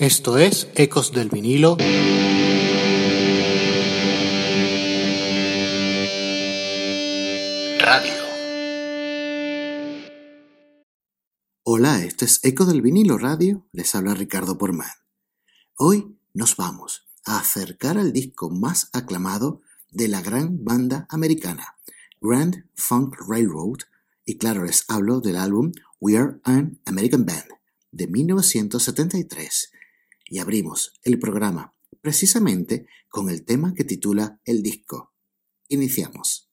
Esto es Ecos del vinilo. Radio. Hola, esto es Ecos del vinilo radio. Les habla Ricardo Porman. Hoy nos vamos a acercar al disco más aclamado de la gran banda americana, Grand Funk Railroad, y claro, les hablo del álbum We Are an American Band de 1973 y abrimos el programa precisamente con el tema que titula el disco. Iniciamos.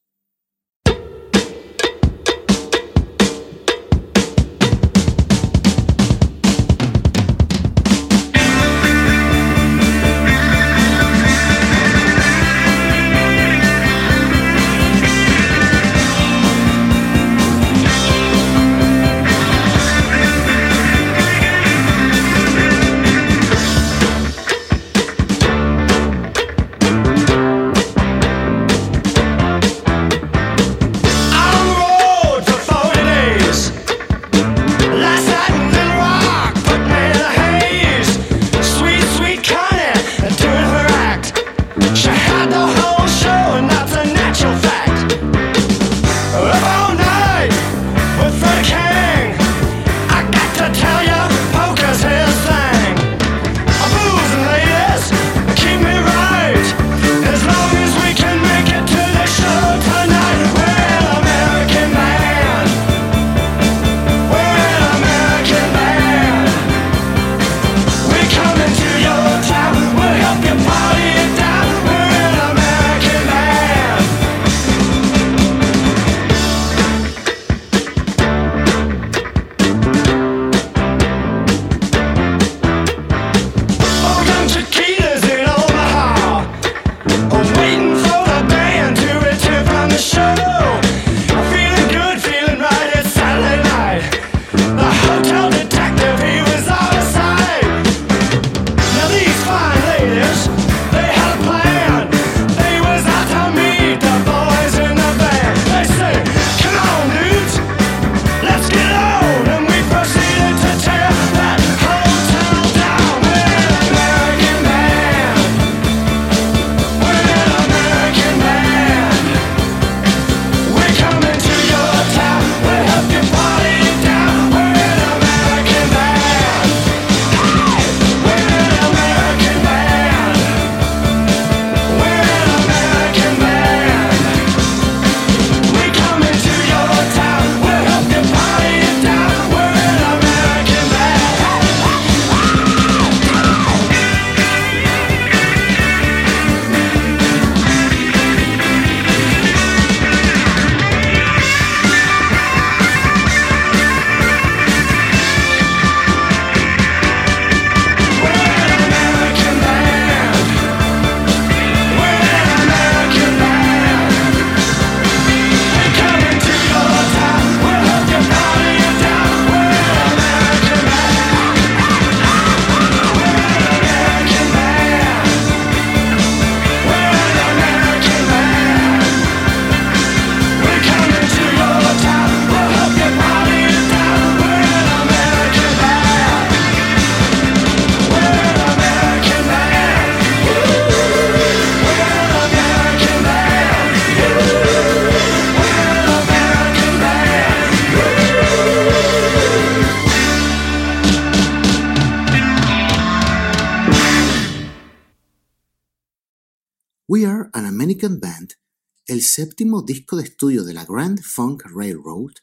El séptimo disco de estudio de la Grand Funk Railroad,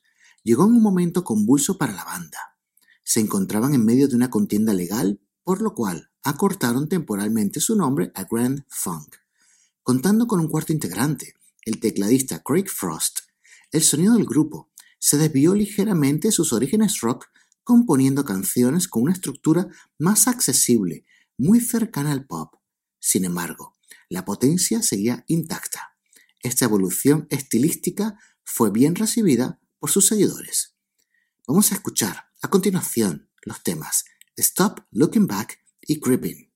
llegó en un momento convulso para la banda. Se encontraban en medio de una contienda legal, por lo cual acortaron temporalmente su nombre a Grand Funk. Contando con un cuarto integrante, el tecladista Craig Frost, el sonido del grupo se desvió ligeramente de sus orígenes rock, componiendo canciones con una estructura más accesible, muy cercana al pop. Sin embargo, la potencia seguía intacta. Esta evolución estilística fue bien recibida por sus seguidores. Vamos a escuchar a continuación los temas Stop Looking Back y Creeping.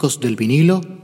Del vinilo.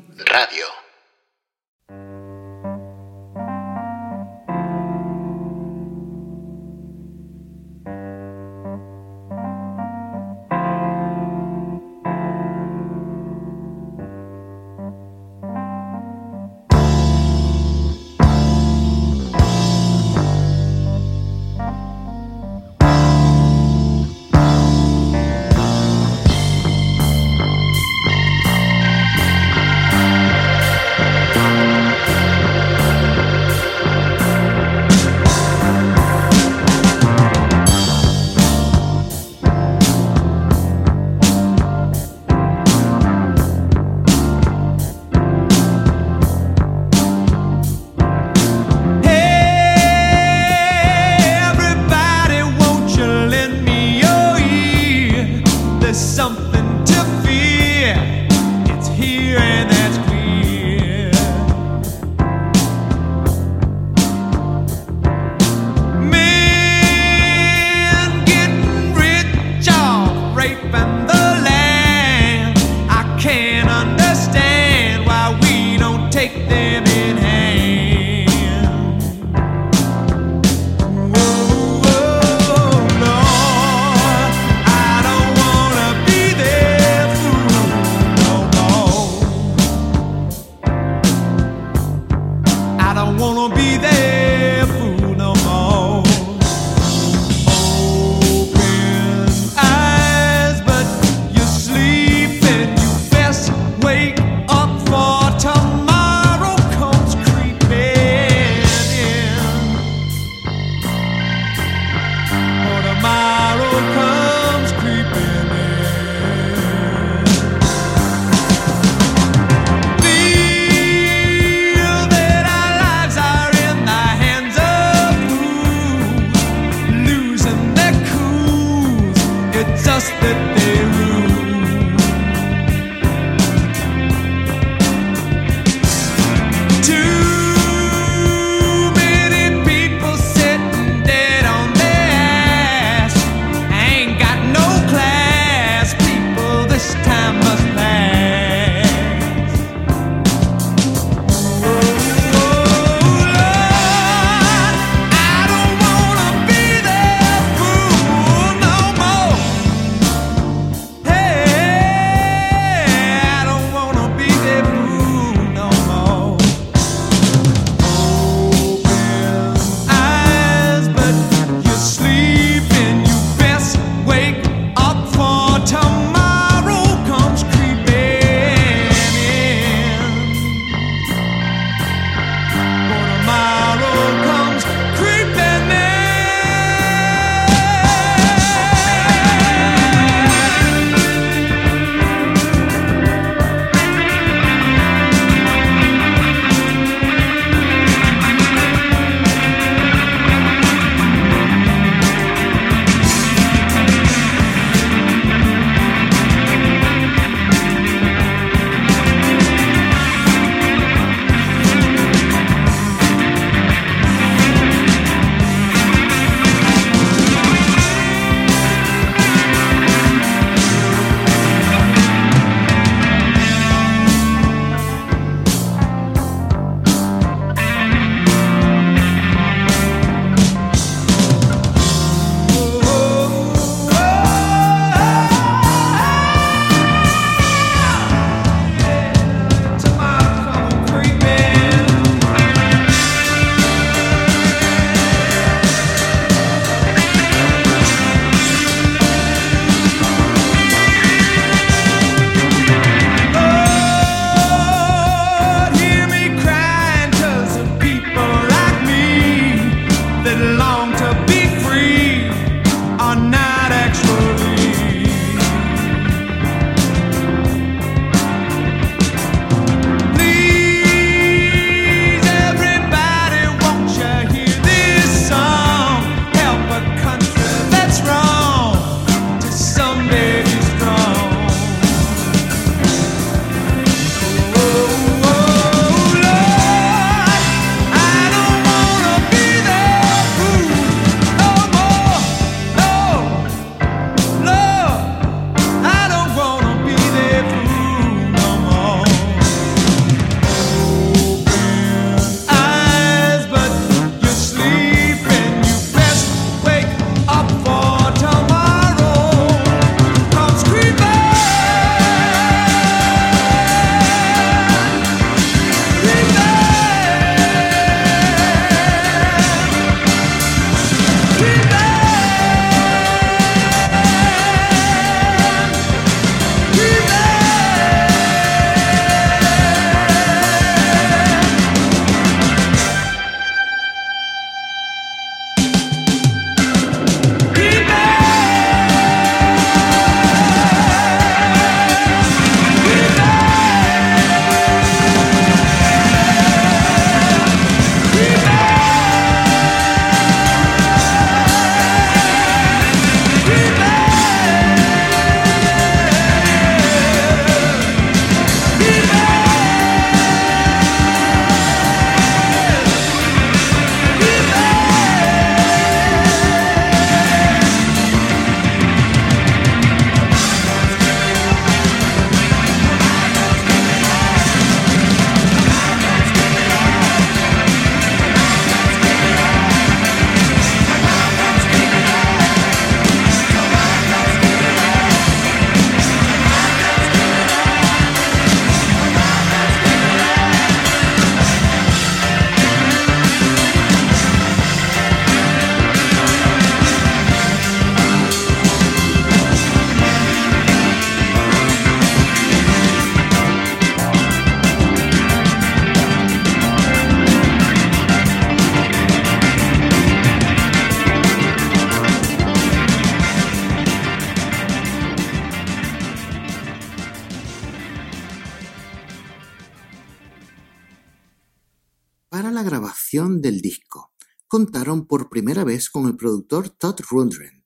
Contaron por primera vez con el productor Todd Rundgren.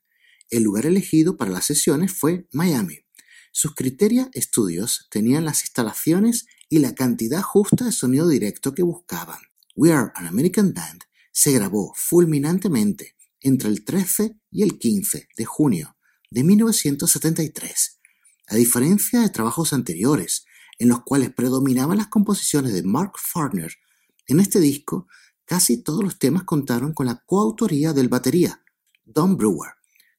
El lugar elegido para las sesiones fue Miami. Sus Criteria Studios tenían las instalaciones y la cantidad justa de sonido directo que buscaban. We Are an American Band se grabó fulminantemente entre el 13 y el 15 de junio de 1973. A diferencia de trabajos anteriores, en los cuales predominaban las composiciones de Mark Farner, en este disco casi todos los temas contaron con la coautoría del batería, Don Brewer.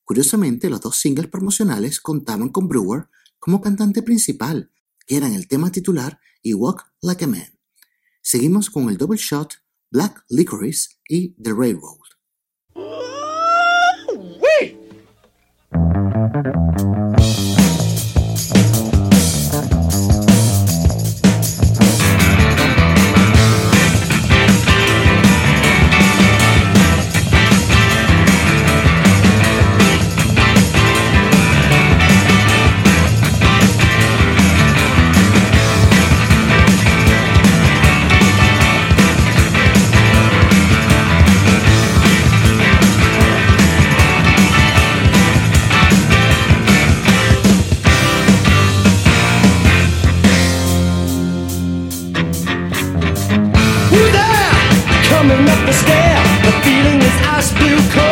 Curiosamente, los dos singles promocionales contaban con Brewer como cantante principal, que eran el tema titular y Walk Like a Man. Seguimos con el double shot Black Licorice y The Railroad. coming up the stair. The feeling is ice blue cold.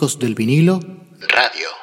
Del vinilo. Radio.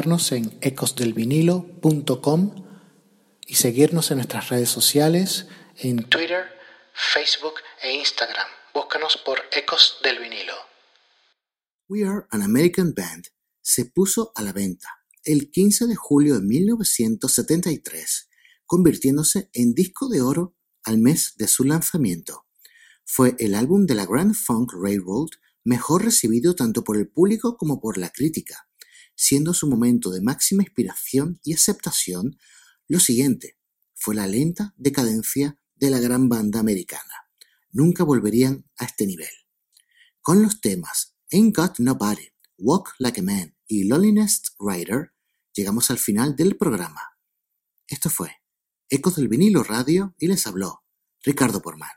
Visitarnos en ecosdelvinilo.com y seguirnos en nuestras redes sociales en Twitter, Facebook e Instagram. Búscanos por Ecos del Vinilo. We Are an American Band se puso a la venta el 15 de julio de 1973, convirtiéndose en disco de oro al mes de su lanzamiento. Fue el álbum de la Grand Funk Railroad mejor recibido tanto por el público como por la crítica, siendo su momento de máxima inspiración y aceptación lo siguiente, fue la lenta decadencia de la gran banda americana. Nunca volverían a este nivel. Con los temas Ain't Got Nobody, Walk Like a Man y Loneliness Rider, llegamos al final del programa. Esto fue Ecos del vinilo radio y les habló Ricardo Porman.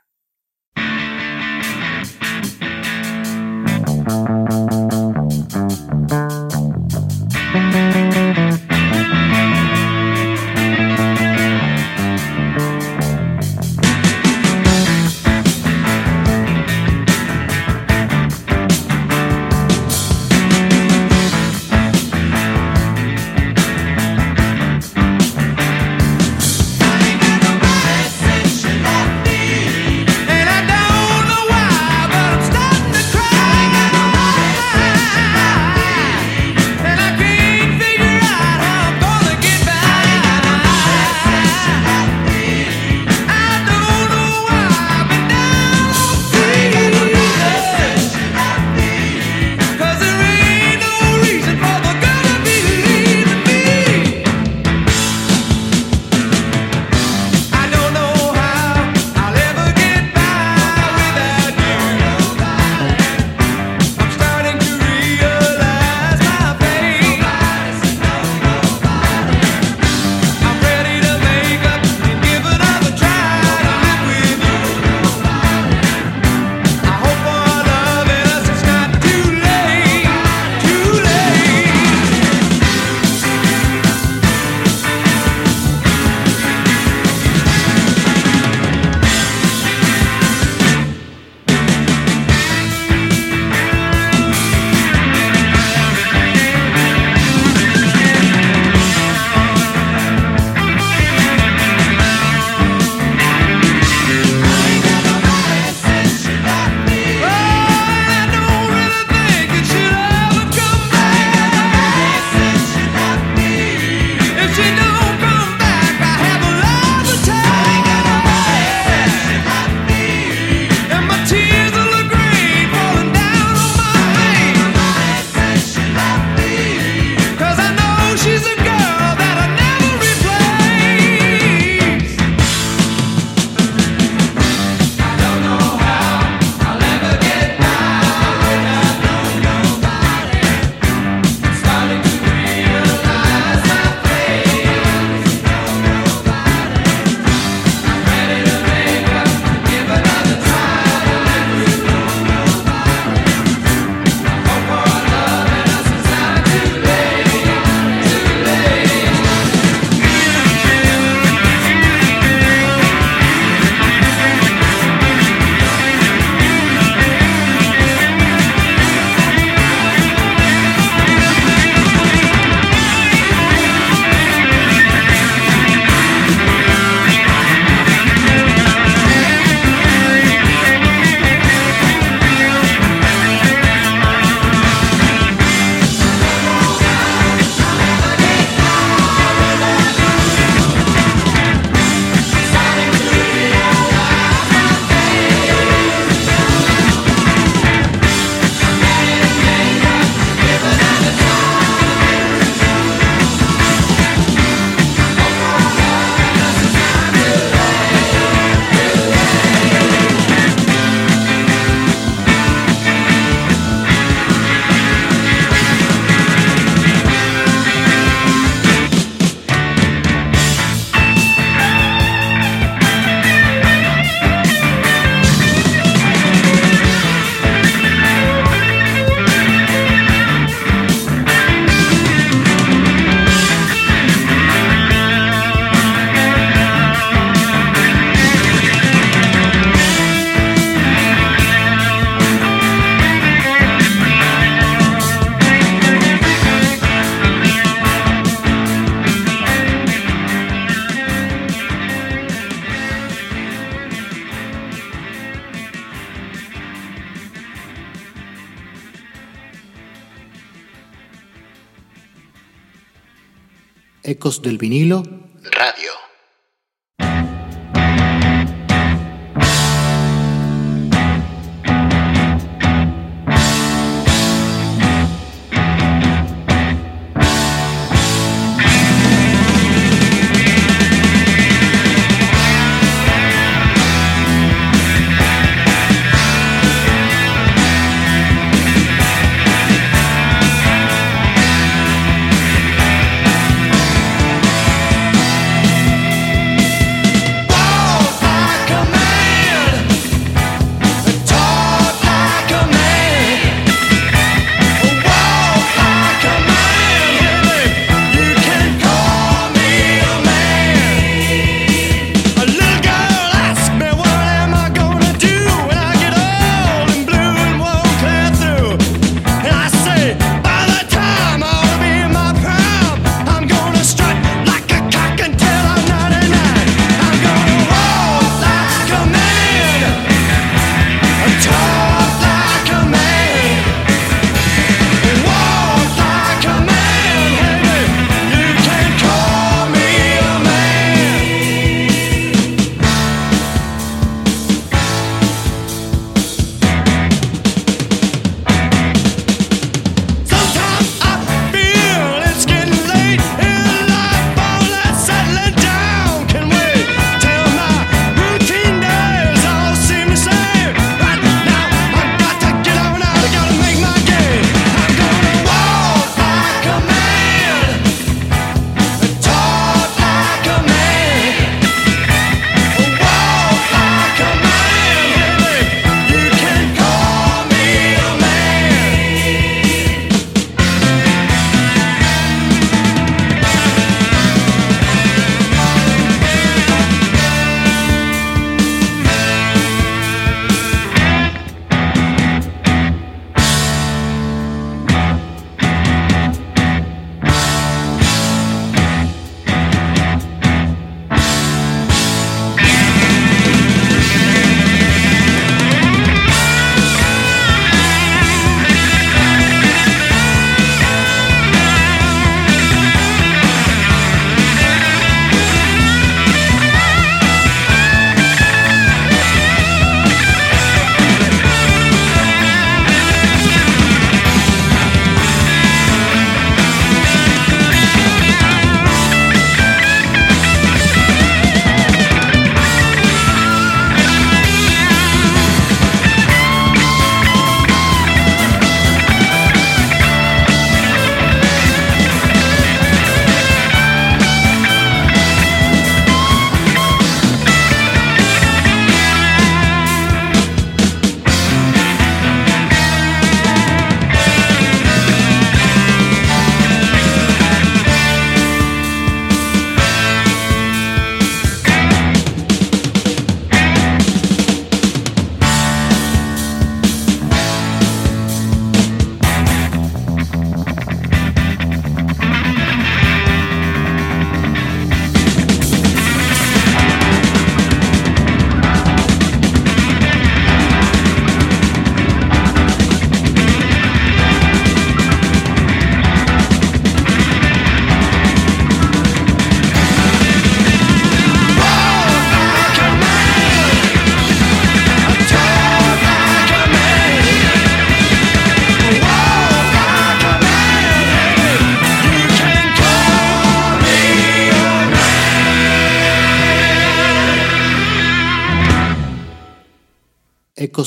Del vinilo.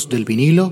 Del vinilo.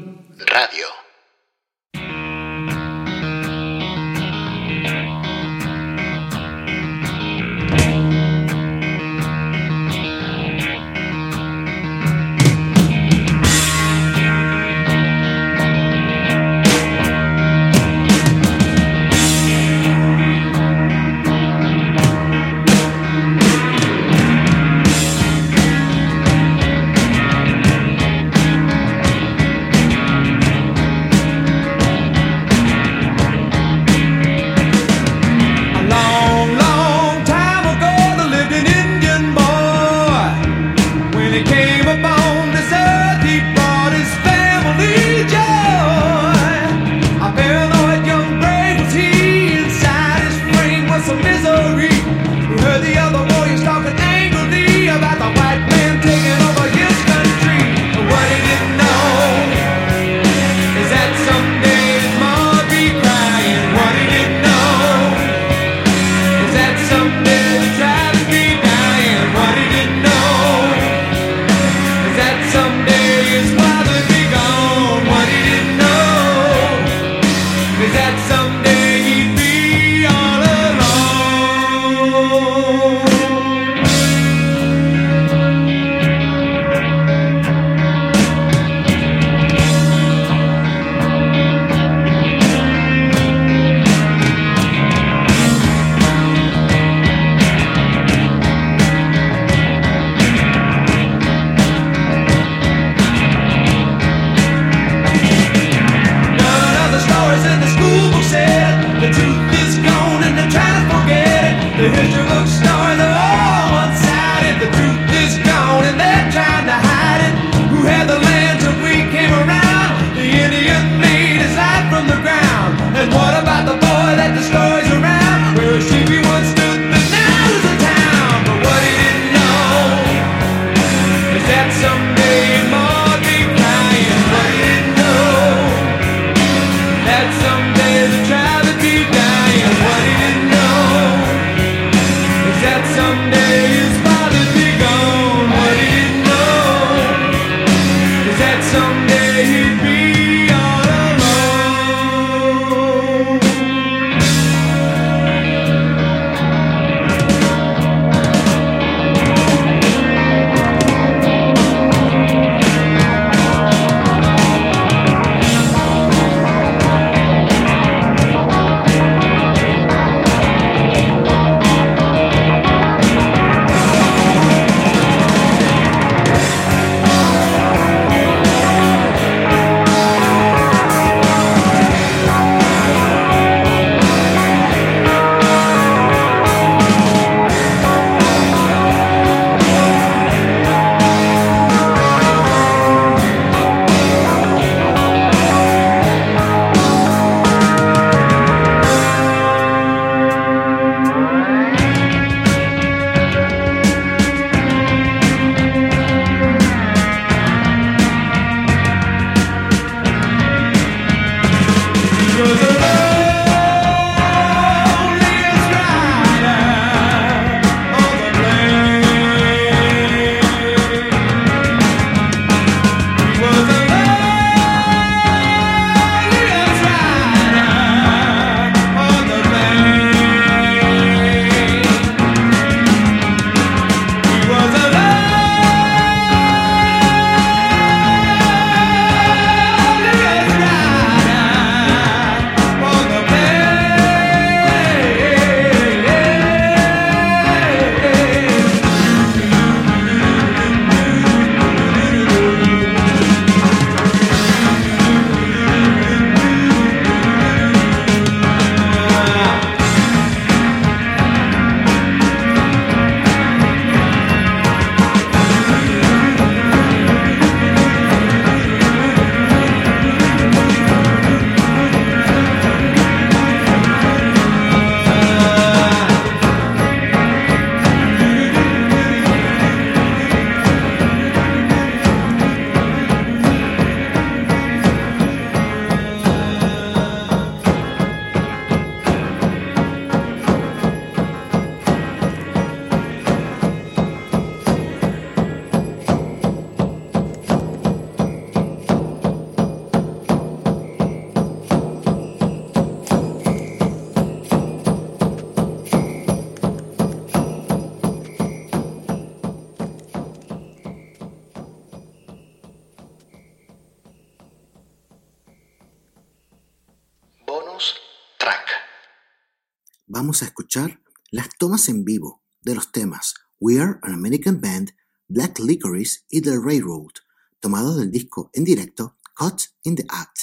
En vivo de los temas We Are an American Band, Black Licorice y The Railroad, tomados del disco en directo Caught in the Act,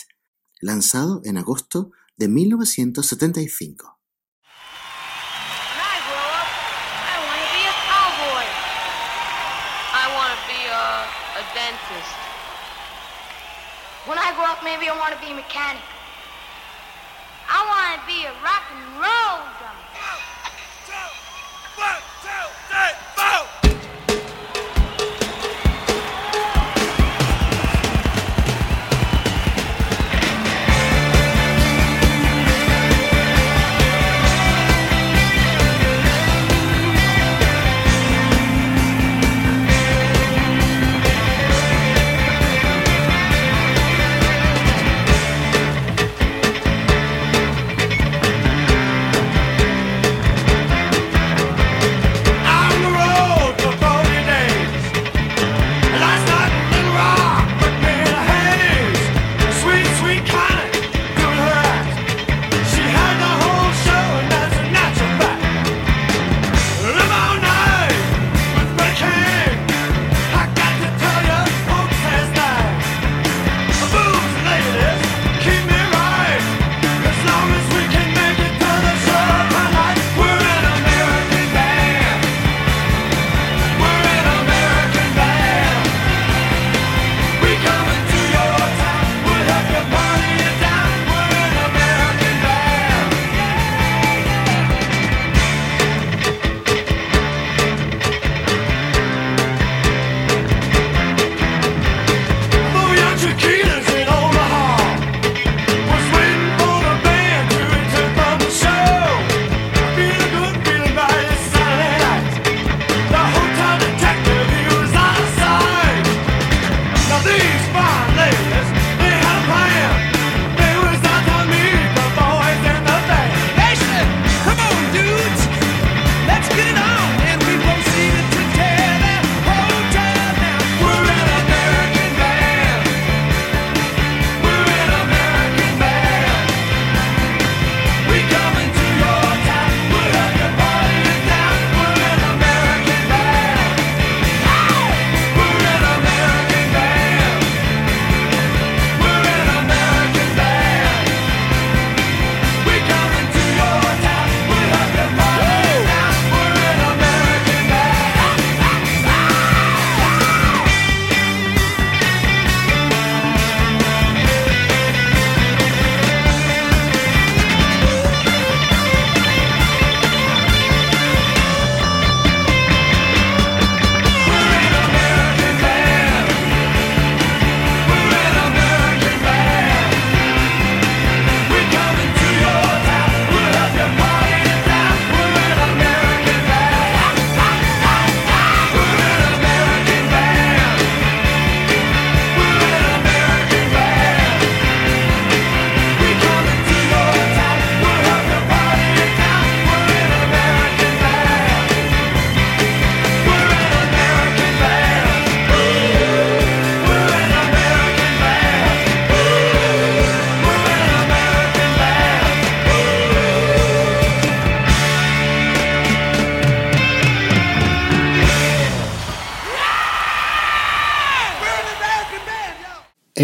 lanzado en agosto de 1975. When I grow up, maybe I want to be a mechanic. I want to be a rock and roll drummer.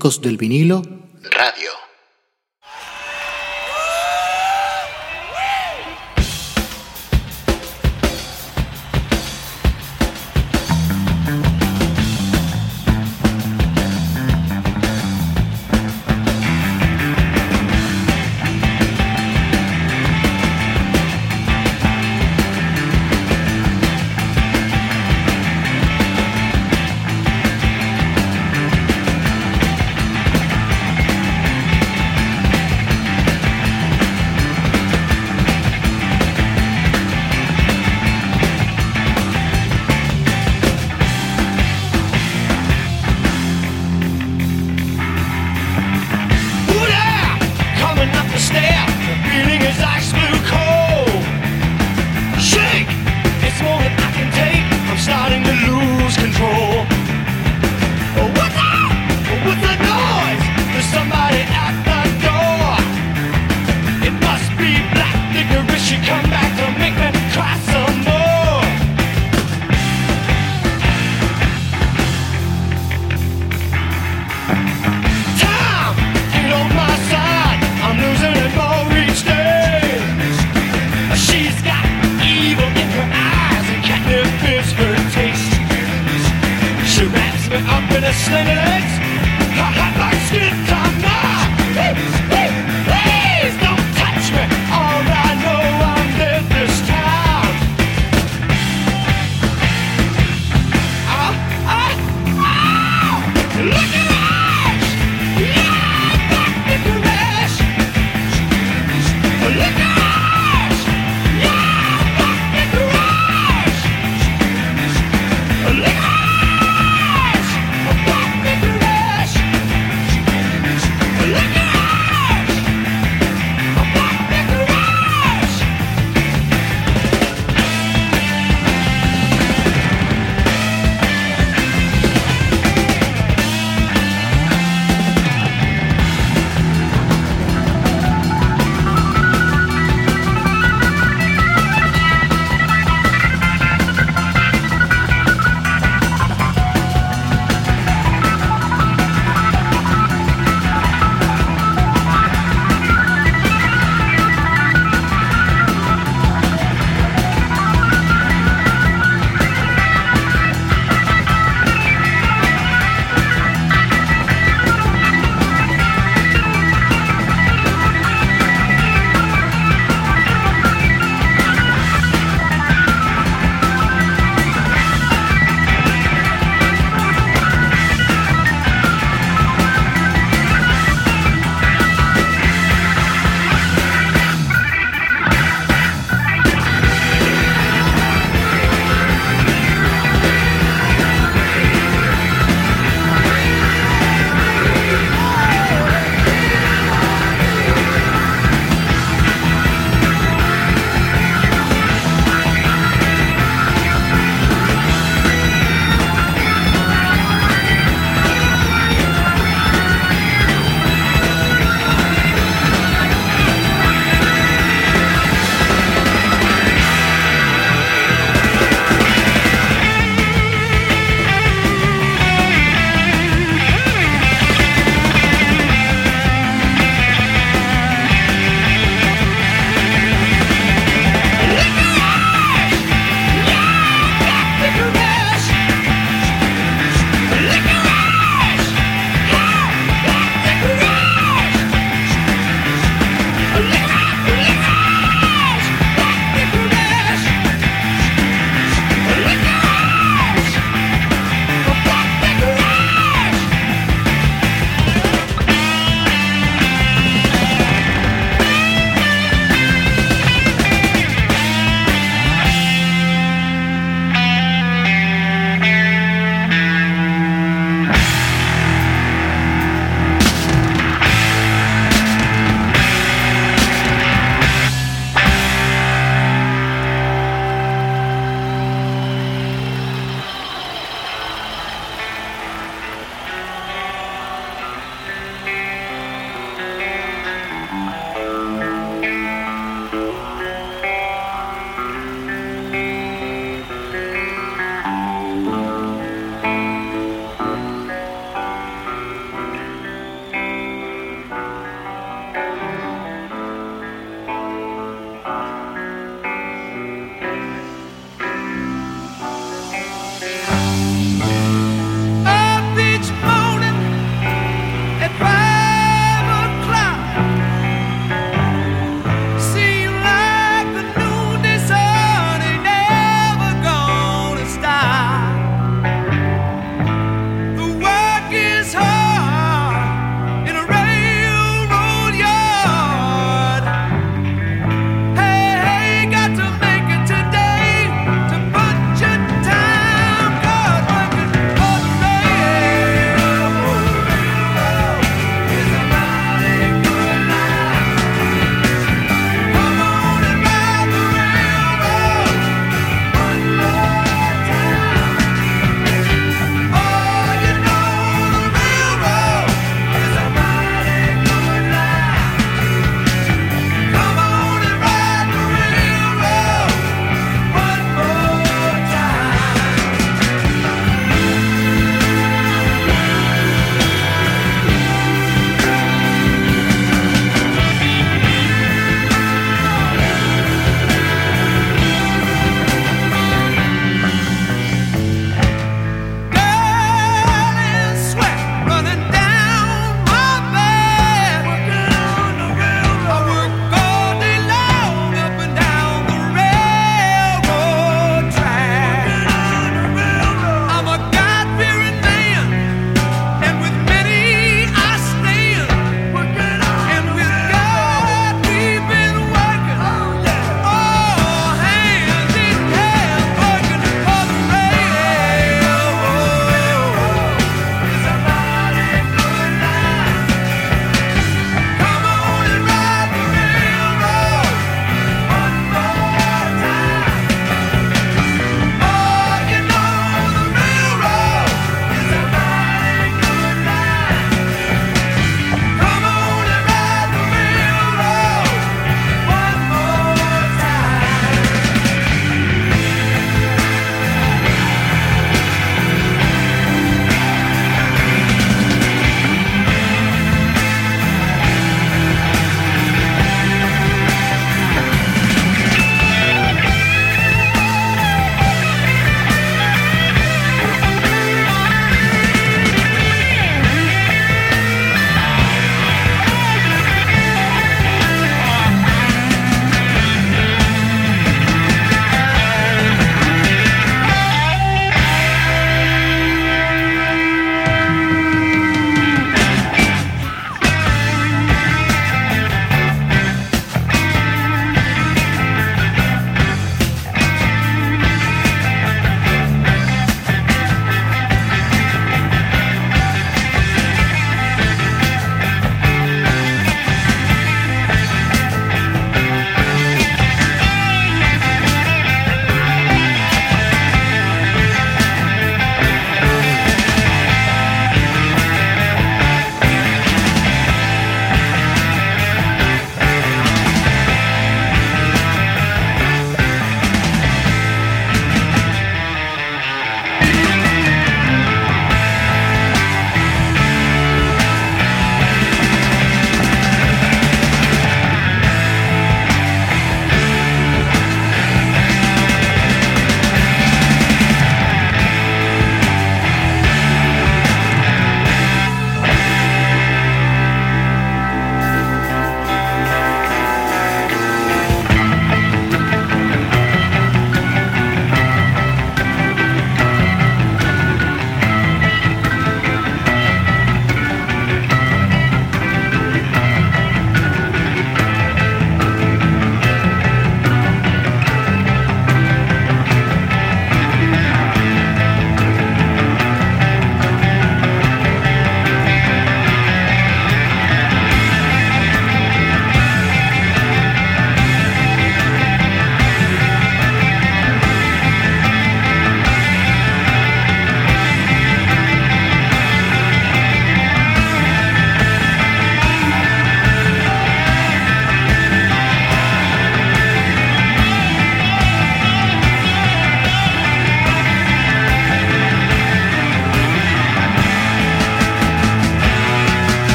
Ecos del vinilo